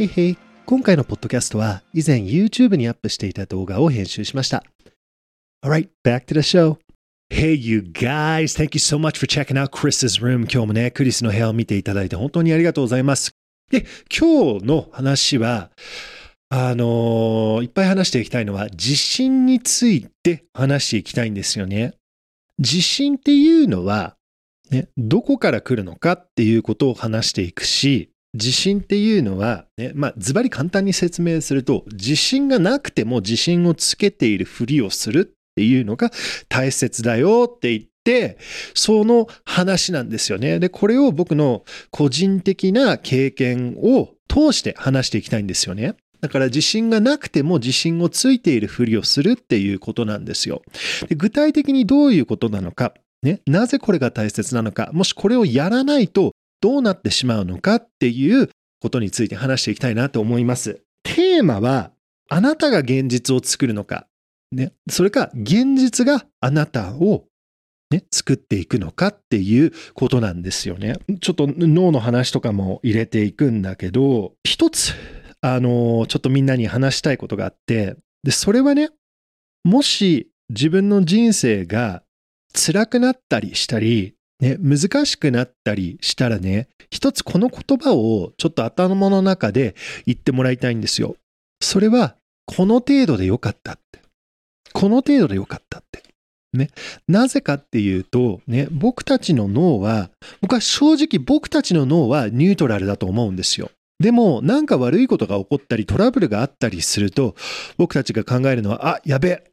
へいへい。今回のポッドキャストは以前 YouTube にアップしていた動画を編集しました。Alright, back to the show. Hey, you guys. Thank you so much for checking out Chris's room. 今日もね、クリスの部屋を見ていただいて本当にありがとうございます。で、今日の話は、あのーいっぱい話していきたいのは、地震について話していきたいんですよね。地震っていうのは、ね、どこから来るのかっていうことを話していくし、地震っていうのは、ね、まあ、ズバリ簡単に説明すると、地震がなくても地震をつけているふりをするっていうのが大切だよって言って、その話なんですよね。で、これを僕の個人的な経験を通して話していきたいんですよね。だから自信がなくても自信をついているふりをするっていうことなんですよ。で具体的にどういうことなのか、ね、なぜこれが大切なのか、もしこれをやらないとどうなってしまうのかっていうことについて話していきたいなと思います。テーマは、あなたが現実を作るのか、ね、それか現実があなたをね、作っていくのかっていうことなんですよね。ちょっと脳の話とかも入れていくんだけど、一つ、あの、ちょっとみんなに話したいことがあって、で、それはね、もし自分の人生が辛くなったりしたり、ね、難しくなったりしたらね、一つこの言葉をちょっと頭の中で言ってもらいたいんですよ。それは、この程度でよかったって。この程度でよかったって。ね。なぜかっていうと、ね、僕たちの脳は、僕は正直僕たちの脳はニュートラルだと思うんですよ。でも、なんか悪いことが起こったり、トラブルがあったりすると、僕たちが考えるのは、あ、やべえ、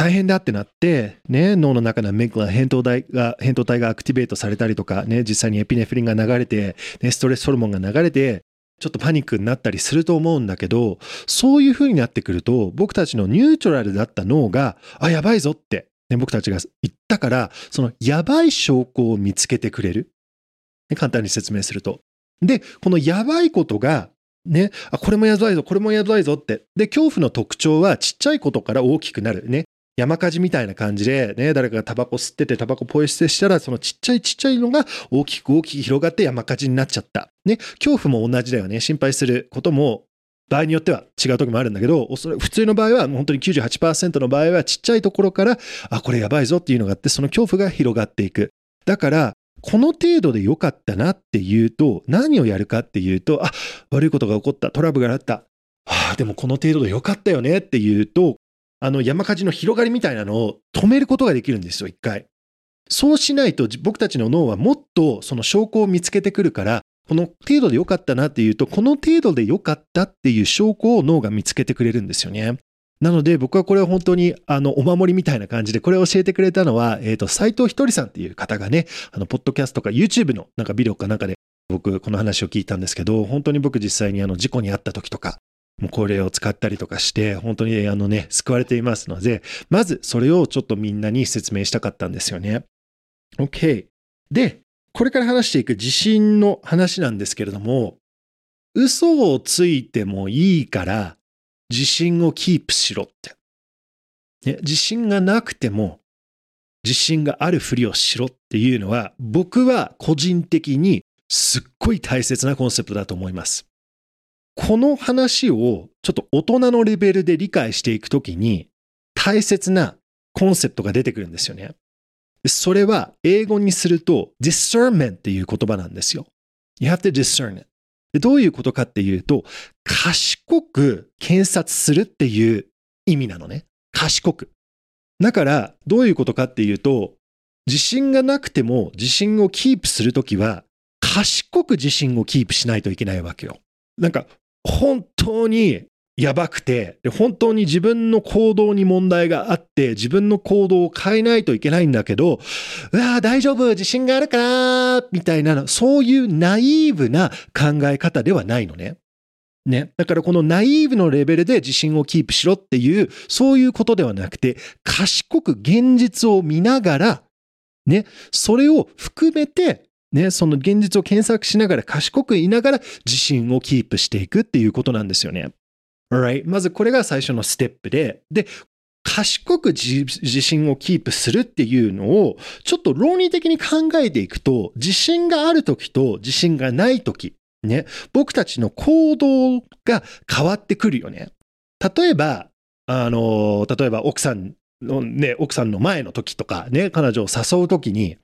大変だってなって、ね、脳の中のメグラ、扁桃体が、扁桃体がアクティベートされたりとか、ね、実際にエピネフリンが流れて、ね、ストレスホルモンが流れて、ちょっとパニックになったりすると思うんだけど、そういう風になってくると、僕たちのニュートラルだった脳が、あ、やばいぞって、ね、僕たちが言ったから、そのやばい証拠を見つけてくれる。ね簡単に説明すると。で、このやばいことが、ね、あ、これもやばいぞ、これもやばいぞって。で、恐怖の特徴はちっちゃいことから大きくなる。ね。山火事みたいな感じで、ね、誰かがタバコ吸っててタバコポイ捨てしたら、そのちっちゃいちっちゃいのが大きく大きく広がって山火事になっちゃった。ね。恐怖も同じだよね。心配することも場合によっては違う時もあるんだけど、おそらく普通の場合は、本当に98%の場合はちっちゃいところから、あ、これやばいぞっていうのがあって、その恐怖が広がっていく。だから、この程度で良かったなっていうと、何をやるかっていうと、あ、悪いことが起こった、トラブルがあった。ああ、でもこの程度で良かったよねっていうと、あの山火事の広がりみたいなのを止めることができるんですよ、一回。そうしないと僕たちの脳はもっとその証拠を見つけてくるから、この程度で良かったなっていうと、この程度で良かったっていう証拠を脳が見つけてくれるんですよね。なので僕はこれは本当にあのお守りみたいな感じでこれを教えてくれたのは、えっ、と、斎藤ひとりさんっていう方がね、あの、ポッドキャストとか YouTube のなんかビデオかなんかで僕この話を聞いたんですけど、本当に僕実際にあの事故に遭った時とか、もうこれを使ったりとかして、本当にあのね、救われていますので、まずそれをちょっとみんなに説明したかったんですよね。OK。で、これから話していく地震の話なんですけれども、嘘をついてもいいから自信をキープしろって。ね、自信がなくても自信があるふりをしろっていうのは僕は個人的にすっごい大切なコンセプトだと思います。この話をちょっと大人のレベルで理解していくときに大切なコンセプトが出てくるんですよね。それは英語にすると discernment っていう言葉なんですよ。You have to discern it. でどういうことかっていうと、賢く検察するっていう意味なのね。賢く。だから、どういうことかっていうと、自信がなくても自信をキープするときは、賢く自信をキープしないといけないわけよ。なんか、本当にやばくて、本当に自分の行動に問題があって、自分の行動を変えないといけないんだけど、うわー大丈夫、自信があるから、みたいな、そういうナイーブな考え方ではないのね。ね。だからこのナイーブのレベルで自信をキープしろっていう、そういうことではなくて、賢く現実を見ながら、ね、それを含めて、ね、その現実を検索しながら賢くいながら自信をキープしていくっていうことなんですよね。Alright? まずこれが最初のステップで、で、賢く自自信をキープするっていうのを、ちょっと論理的に考えていくと、自信がある時と自信がない時、ね、僕たちの行動が変わってくるよね。例えば、あの、例えば奥さんのね、奥さんの前の時とかね、彼女を誘う時に、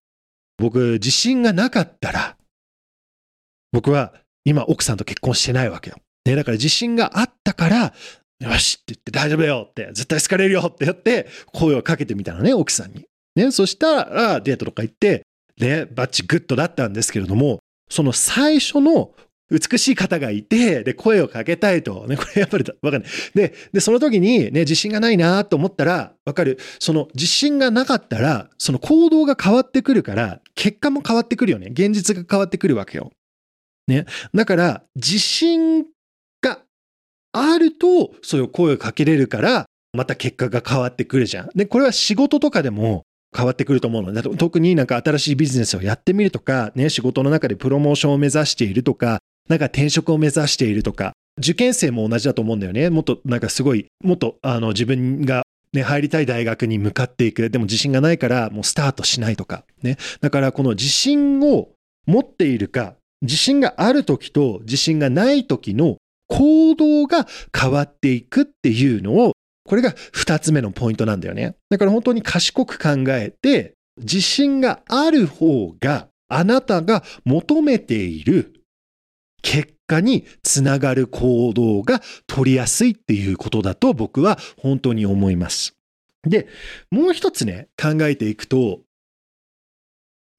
僕、自信がなかったら、僕は今奥さんと結婚してないわけよ。ね、だから自信があったから、よしって言って大丈夫だよって、絶対好かれるよってやって、声をかけてみたのね、奥さんに。ね、そしたらデートとか行って、ね、バッチグッドだったんですけれども、その最初の美しい方がいて、で、声をかけたいと。ね、これやっぱりわかんない。で、で、その時にね、自信がないなと思ったら、わかる。その自信がなかったら、その行動が変わってくるから、結果も変わってくるよね。現実が変わってくるわけよ。ね。だから、自信があると、そういう声をかけれるから、また結果が変わってくるじゃん。で、これは仕事とかでも、変わってくると思うので、特になんか新しいビジネスをやってみるとか、ね、仕事の中でプロモーションを目指しているとか、なんか転職を目指しているとか、受験生も同じだと思うんだよね。もっとなんかすごい、もっとあの自分がね、入りたい大学に向かっていく。でも自信がないからもうスタートしないとか。ね。だからこの自信を持っているか、自信がある時と自信がない時の行動が変わっていくっていうのを、これが二つ目のポイントなんだよね。だから本当に賢く考えて、自信がある方があなたが求めている結果につながる行動が取りやすいっていうことだと僕は本当に思います。で、もう一つね、考えていくと、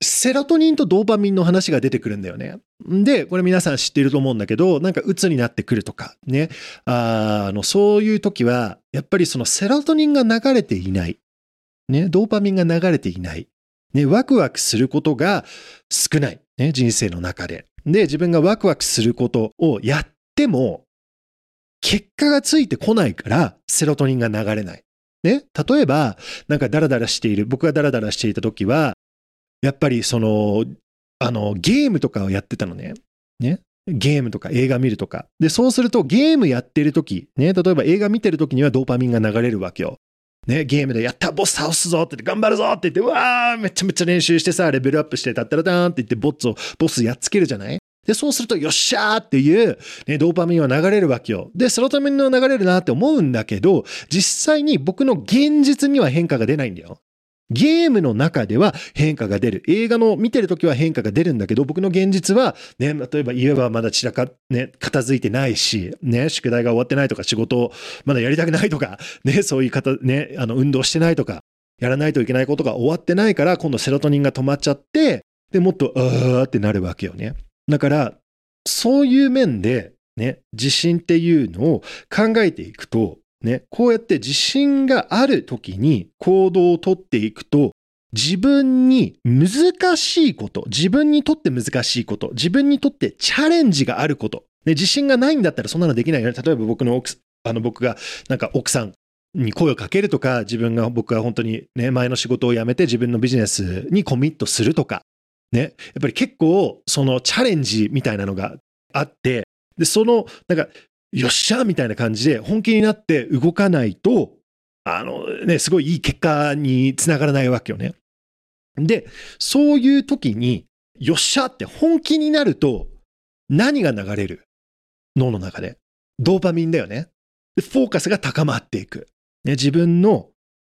セロトニンとドーパミンの話が出てくるんだよね。で、これ皆さん知っていると思うんだけど、なんか鬱になってくるとか、ね。あの、そういう時は、やっぱりそのセロトニンが流れていない。ね、ドーパミンが流れていない。ね、ワクワクすることが少ない。ね、人生の中で。で、自分がワクワクすることをやっても、結果がついてこないから、セロトニンが流れない。ね。例えば、なんかダラダラしている、僕がダラダラしていた時は、やっぱりその、あの、ゲームとかをやってたのね。ね。ゲームとか映画見るとか。で、そうするとゲームやってる時、ね、例えば映画見てる時にはドーパミンが流れるわけよ。ね、ゲームでやったボス倒すぞって言って、頑張るぞって言って、わーめちゃめちゃ練習してさ、レベルアップして、たったらたーんって言って、ボッツを、ボスやっつけるじゃない？で、そうすると、よっしゃーっていう、ね、ドーパミンは流れるわけよ。で、セロトミンは流れるなって思うんだけど、実際に僕の現実には変化が出ないんだよ。ゲームの中では変化が出る。映画の見てるときは変化が出るんだけど、僕の現実は、ね、例えば家はまだ散らか、ね、片付いてないし、ね、宿題が終わってないとか、仕事をまだやりたくないとか、ね、そういう方、ね、あの、運動してないとか、やらないといけないことが終わってないから、今度セロトニンが止まっちゃって、で、もっと、あーってなるわけよね。だから、そういう面で、ね、自信っていうのを考えていくと、ね、こうやって自信がある時に行動をとっていくと、自分に難しいこと、自分にとって難しいこと、自分にとってチャレンジがあること、ね、自信がないんだったらそんなのできないよね。例えば僕の奥、あの僕がなんか奥さんに声をかけるとか、自分が僕が本当にね、前の仕事を辞めて自分のビジネスにコミットするとか、ね、やっぱり結構そのチャレンジみたいなのがあって、で、その、なんかよっしゃみたいな感じで本気になって動かないと、あのね、すごいいい結果につながらないわけよね。で、そういう時に、よっしゃって本気になると、何が流れる脳の中で？ドーパミンだよね。フォーカスが高まっていく。ね、自分の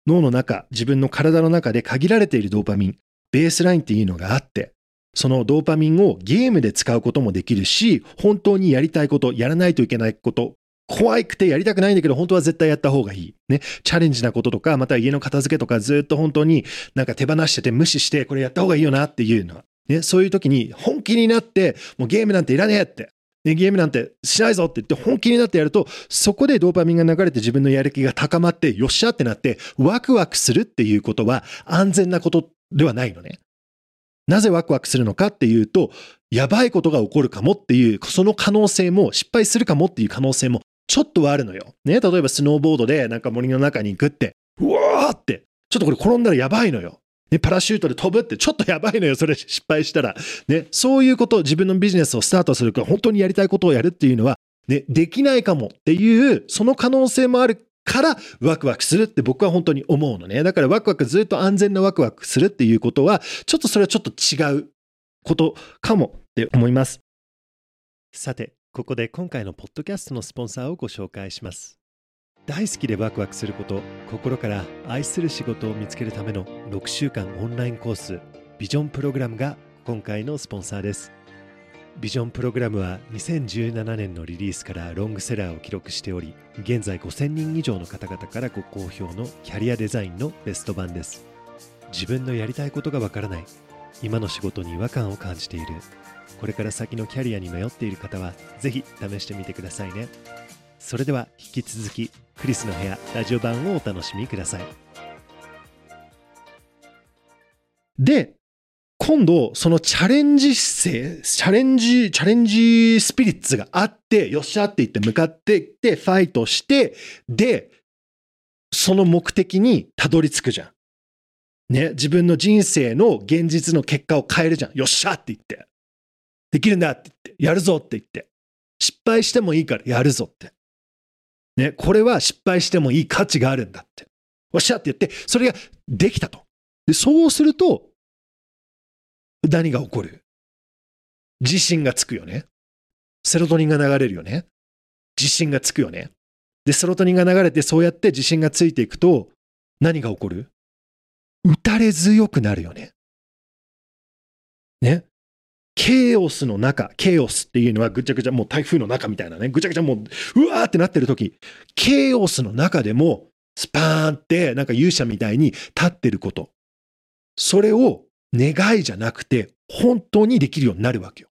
脳の中、自分の体の中で限られているドーパミン、ベースラインっていうのがあって、そのドーパミンをゲームで使うこともできるし、本当にやりたいこと、やらないといけないこと、怖くてやりたくないんだけど、本当は絶対やった方がいい。ね。チャレンジなこととか、また家の片付けとか、ずっと本当になんか手放してて無視して、これやった方がいいよなっていうのは。ね。そういう時に本気になって、もうゲームなんていらねえって。ね、ゲームなんてしないぞって言って本気になってやると、そこでドーパミンが流れて自分のやる気が高まって、よっしゃってなって、ワクワクするっていうことは安全なことではないのね。なぜワクワクするのかっていうと、やばいことが起こるかもっていう、その可能性も、失敗するかもっていう可能性もちょっとはあるのよ。ね、例えばスノーボードでなんか森の中に行くって、うわーって、ちょっとこれ転んだらやばいのよ。ね、パラシュートで飛ぶってちょっとやばいのよ、それ失敗したら。ね、そういうこと、自分のビジネスをスタートするか、本当にやりたいことをやるっていうのは、ね、できないかもっていう、その可能性もあるからワクワクするって僕は本当に思うのね。だからワクワクずっと安全なワクワクするっていうことは、ちょっとそれはちょっと違うことかもって思います。さて、ここで今回のポッドキャストのスポンサーをご紹介します。大好きでワクワクすること、心から愛する仕事を見つけるための6週間オンラインコース、ビジョンプログラムが今回のスポンサーです。ビジョンプログラムは2017年のリリースからロングセラーを記録しており、現在5000人以上の方々からご好評のキャリアデザインのベスト版です。自分のやりたいことがわからない、今の仕事に違和感を感じている、これから先のキャリアに迷っている方は、ぜひ試してみてくださいね。それでは引き続き、クリスの部屋ラジオ版をお楽しみください。で、今度、そのチャレンジ姿勢、チャレンジ、チャレンジスピリッツがあって、よっしゃって言って向かっていって、ファイトして、で、その目的にたどり着くじゃん。ね、自分の人生の現実の結果を変えるじゃん。よっしゃって言って。できるんだって言って。やるぞって言って。失敗してもいいからやるぞって。ね、これは失敗してもいい価値があるんだって。よっしゃって言って、それができたと。で、そうすると、何が起こる自信がつくよね。セロトニンが流れるよね。自信がつくよね。で、セロトニンが流れてそうやって自信がついていくと、何が起こる？打たれ強くなるよね。ね。ケイオスの中、ケイオスっていうのはぐちゃぐちゃ、もう台風の中みたいなね、ぐちゃぐちゃもう、うわーってなってる時、ケイオスの中でも、スパーンって、なんか勇者みたいに立ってること。それを願いじゃなくて、本当にできるようになるわけよ。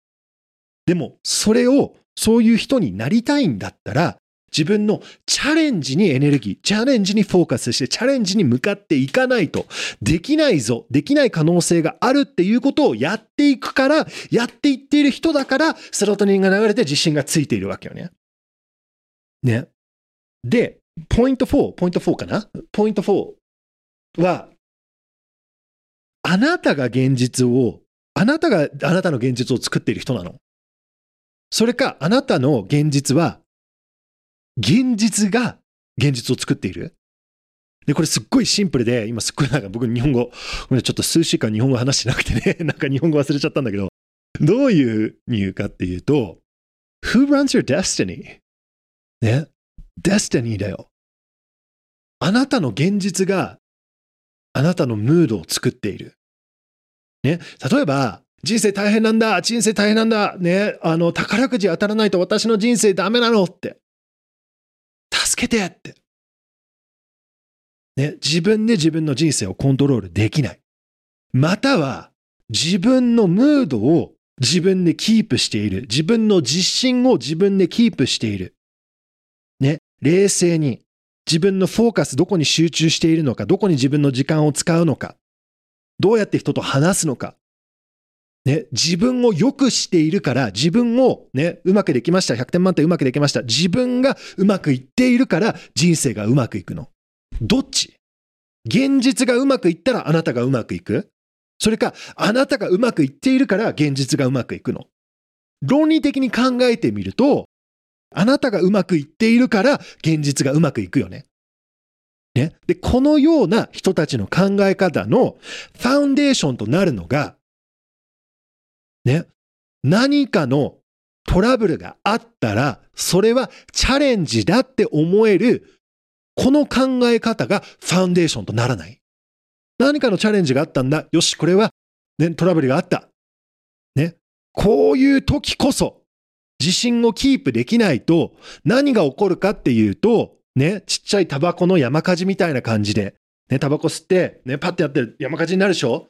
でも、それを、そういう人になりたいんだったら、自分のチャレンジにエネルギー、チャレンジにフォーカスして、チャレンジに向かっていかないと、できないぞ、できない可能性があるっていうことをやっていくから、やっていっている人だから、セロトニンが流れて自信がついているわけよね。ね。で、ポイント4、ポイント4かな？ポイント4は、あなたが現実を、あなたがあなたの現実を作っている人なの。それか、あなたの現実は、現実が現実を作っている。で、これすっごいシンプルで、今すっごいなんか僕日本語、ごめんちょっと数週間日本語話してなくてね、なんか日本語忘れちゃったんだけど、どういうに言うかっていうと、Who runs your destiny? ね？destiny だよ。あなたの現実があなたのムードを作っている。ね。例えば、人生大変なんだ人生大変なんだね。あの、宝くじ当たらないと私の人生ダメなのって。助けてって。ね。自分で自分の人生をコントロールできない。または、自分のムードを自分でキープしている。自分の自信を自分でキープしている。ね。冷静に。自分のフォーカスどこに集中しているのか、どこに自分の時間を使うのか、どうやって人と話すのか、ね、自分を良くしているから、自分をね、うまくできました。100点満点うまくできました。自分がうまくいっているから、人生がうまくいくの。どっち？現実がうまくいったらあなたがうまくいく？それか、あなたがうまくいっているから現実がうまくいくの。論理的に考えてみると、あなたがうまくいっているから現実がうまくいくよね。ね。で、このような人たちの考え方のファウンデーションとなるのが、ね。何かのトラブルがあったら、それはチャレンジだって思える、この考え方がファウンデーションとならない。何かのチャレンジがあったんだ。よし、これは、ね、トラブルがあった。ね。こういう時こそ、自信をキープできないと、何が起こるかっていうと、ね、ちっちゃいタバコの山火事みたいな感じで、ね、タバコ吸って、ね、パッてやってる山火事になるでしょ？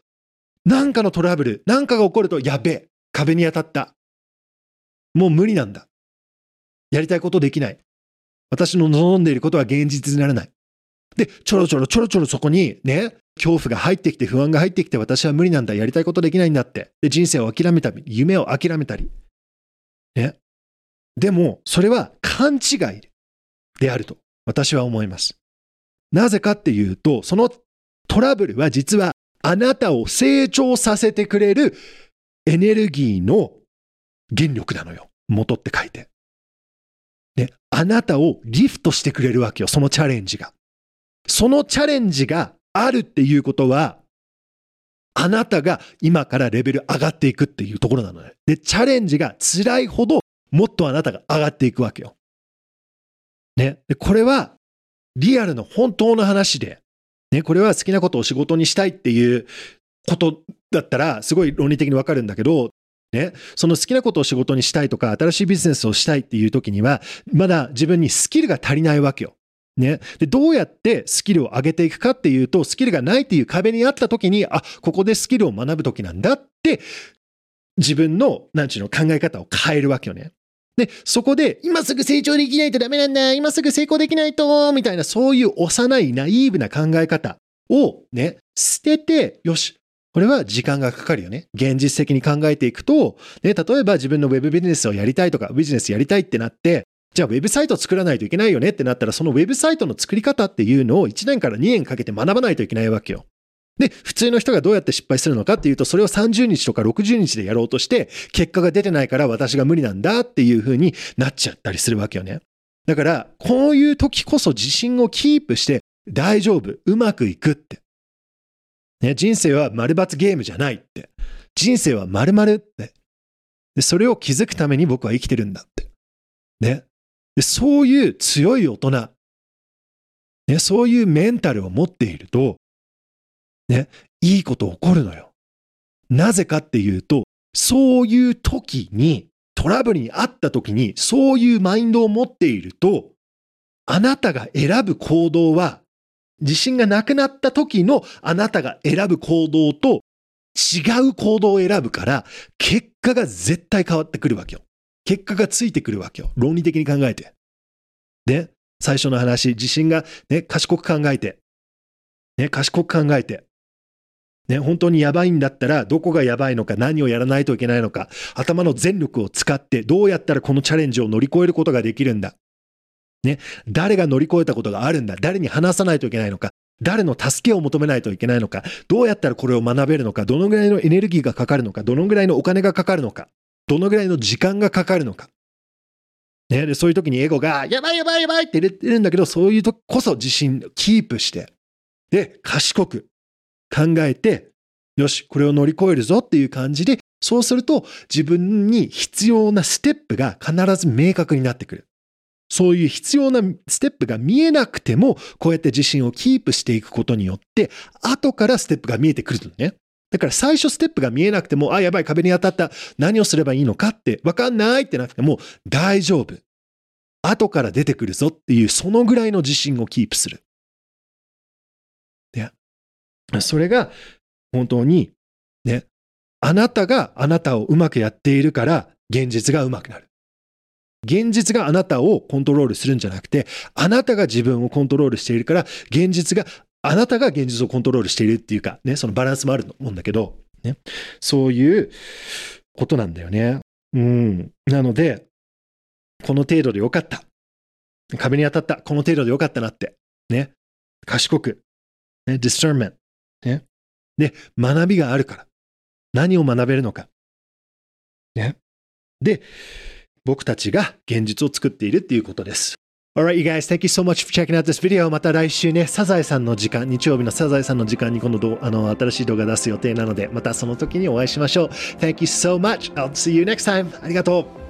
なんかのトラブル、なんかが起こると、やべえ、壁に当たった。もう無理なんだ。やりたいことできない。私の望んでいることは現実にならない。で、ちょろちょろちょろちょろそこにね、恐怖が入ってきて、不安が入ってきて、私は無理なんだ。やりたいことできないんだって。で、人生を諦めたり、夢を諦めたり。ね。でも、それは勘違いであると私は思います。なぜかっていうと、そのトラブルは実はあなたを成長させてくれるエネルギーの原力なのよ。元って書いて。ね。あなたをリフトしてくれるわけよ。そのチャレンジが。そのチャレンジがあるっていうことは、あなたが今からレベル上がっていくっていうところなのね。で、チャレンジが辛いほどもっとあなたが上がっていくわけよ。ね。で、これは、リアルの本当の話で、ね、これは好きなことを仕事にしたいっていうことだったら、すごい論理的にわかるんだけど、ね、その好きなことを仕事にしたいとか、新しいビジネスをしたいっていう時には、まだ自分にスキルが足りないわけよ。ね。で、どうやってスキルを上げていくかっていうと、スキルがないっていう壁にあった時に、あ、ここでスキルを学ぶ時なんだって、自分の、なんちゅうの考え方を変えるわけよね。で、そこで、今すぐ成長できないとダメなんだ、今すぐ成功できないと、みたいな、そういう幼いナイーブな考え方をね、捨てて、よし、これは時間がかかるよね。現実的に考えていくと、ね、例えば自分のウェブビジネスをやりたいとか、ビジネスやりたいってなって、じゃあウェブサイト作らないといけないよねってなったら、そのウェブサイトの作り方っていうのを1年から2年かけて学ばないといけないわけよ。で、普通の人がどうやって失敗するのかっていうと、それを30日とか60日でやろうとして、結果が出てないから私が無理なんだっていう風になっちゃったりするわけよね。だから、こういう時こそ自信をキープして、大丈夫、うまくいくって。ね、人生は丸抜ゲームじゃないって。人生は丸々って。で、それを気づくために僕は生きてるんだって。ね。で、そういう強い大人、ね、そういうメンタルを持っていると、ね、いいこと起こるのよ。なぜかっていうと、そういう時に、トラブルにあった時に、そういうマインドを持っていると、あなたが選ぶ行動は、自信がなくなった時のあなたが選ぶ行動と違う行動を選ぶから、結果が絶対変わってくるわけよ。結果がついてくるわけよ。論理的に考えて。で、最初の話、自信がね、賢く考えて。ね、賢く考えて。ね、本当にやばいんだったら、どこがやばいのか、何をやらないといけないのか、頭の全力を使って、どうやったらこのチャレンジを乗り越えることができるんだ。ね、誰が乗り越えたことがあるんだ。誰に話さないといけないのか。誰の助けを求めないといけないのか。どうやったらこれを学べるのか。どのぐらいのエネルギーがかかるのか。どのぐらいのお金がかかるのか。どのぐらいの時間がかかるのか。ね、でそういう時にエゴが、やばいやばいやばいって言ってるんだけど、そういう時こそ自信キープして、で、賢く考えて、よし、これを乗り越えるぞっていう感じで、そうすると自分に必要なステップが必ず明確になってくる。そういう必要なステップが見えなくても、こうやって自信をキープしていくことによって、後からステップが見えてくるのね。だから最初ステップが見えなくても、あ、やばい、壁に当たった。何をすればいいのかって、わかんないってなくても、大丈夫。後から出てくるぞっていう、そのぐらいの自信をキープする。で、それが、本当に、ね、あなたがあなたをうまくやっているから、現実がうまくなる。現実があなたをコントロールするんじゃなくて、あなたが自分をコントロールしているから、現実が、あなたが現実をコントロールしているっていうか、ね、そのバランスもあると思うんだけど、ね、そういうことなんだよね。うん。なので、この程度でよかった。壁に当たった。この程度でよかったなって。ね。賢く。ね。discernment。ね。で、学びがあるから。何を学べるのか。ね。で、僕たちが現実を作っているっていうことです。Alright, you guys, thank you so much for checking out this video. また来週ね、サザエさんの時間、日曜日のサザエさんの時間に今度あの新しい動画出す予定なので、またその時にお会いしましょう。Thank you so much. I'll see you next time. ありがとう。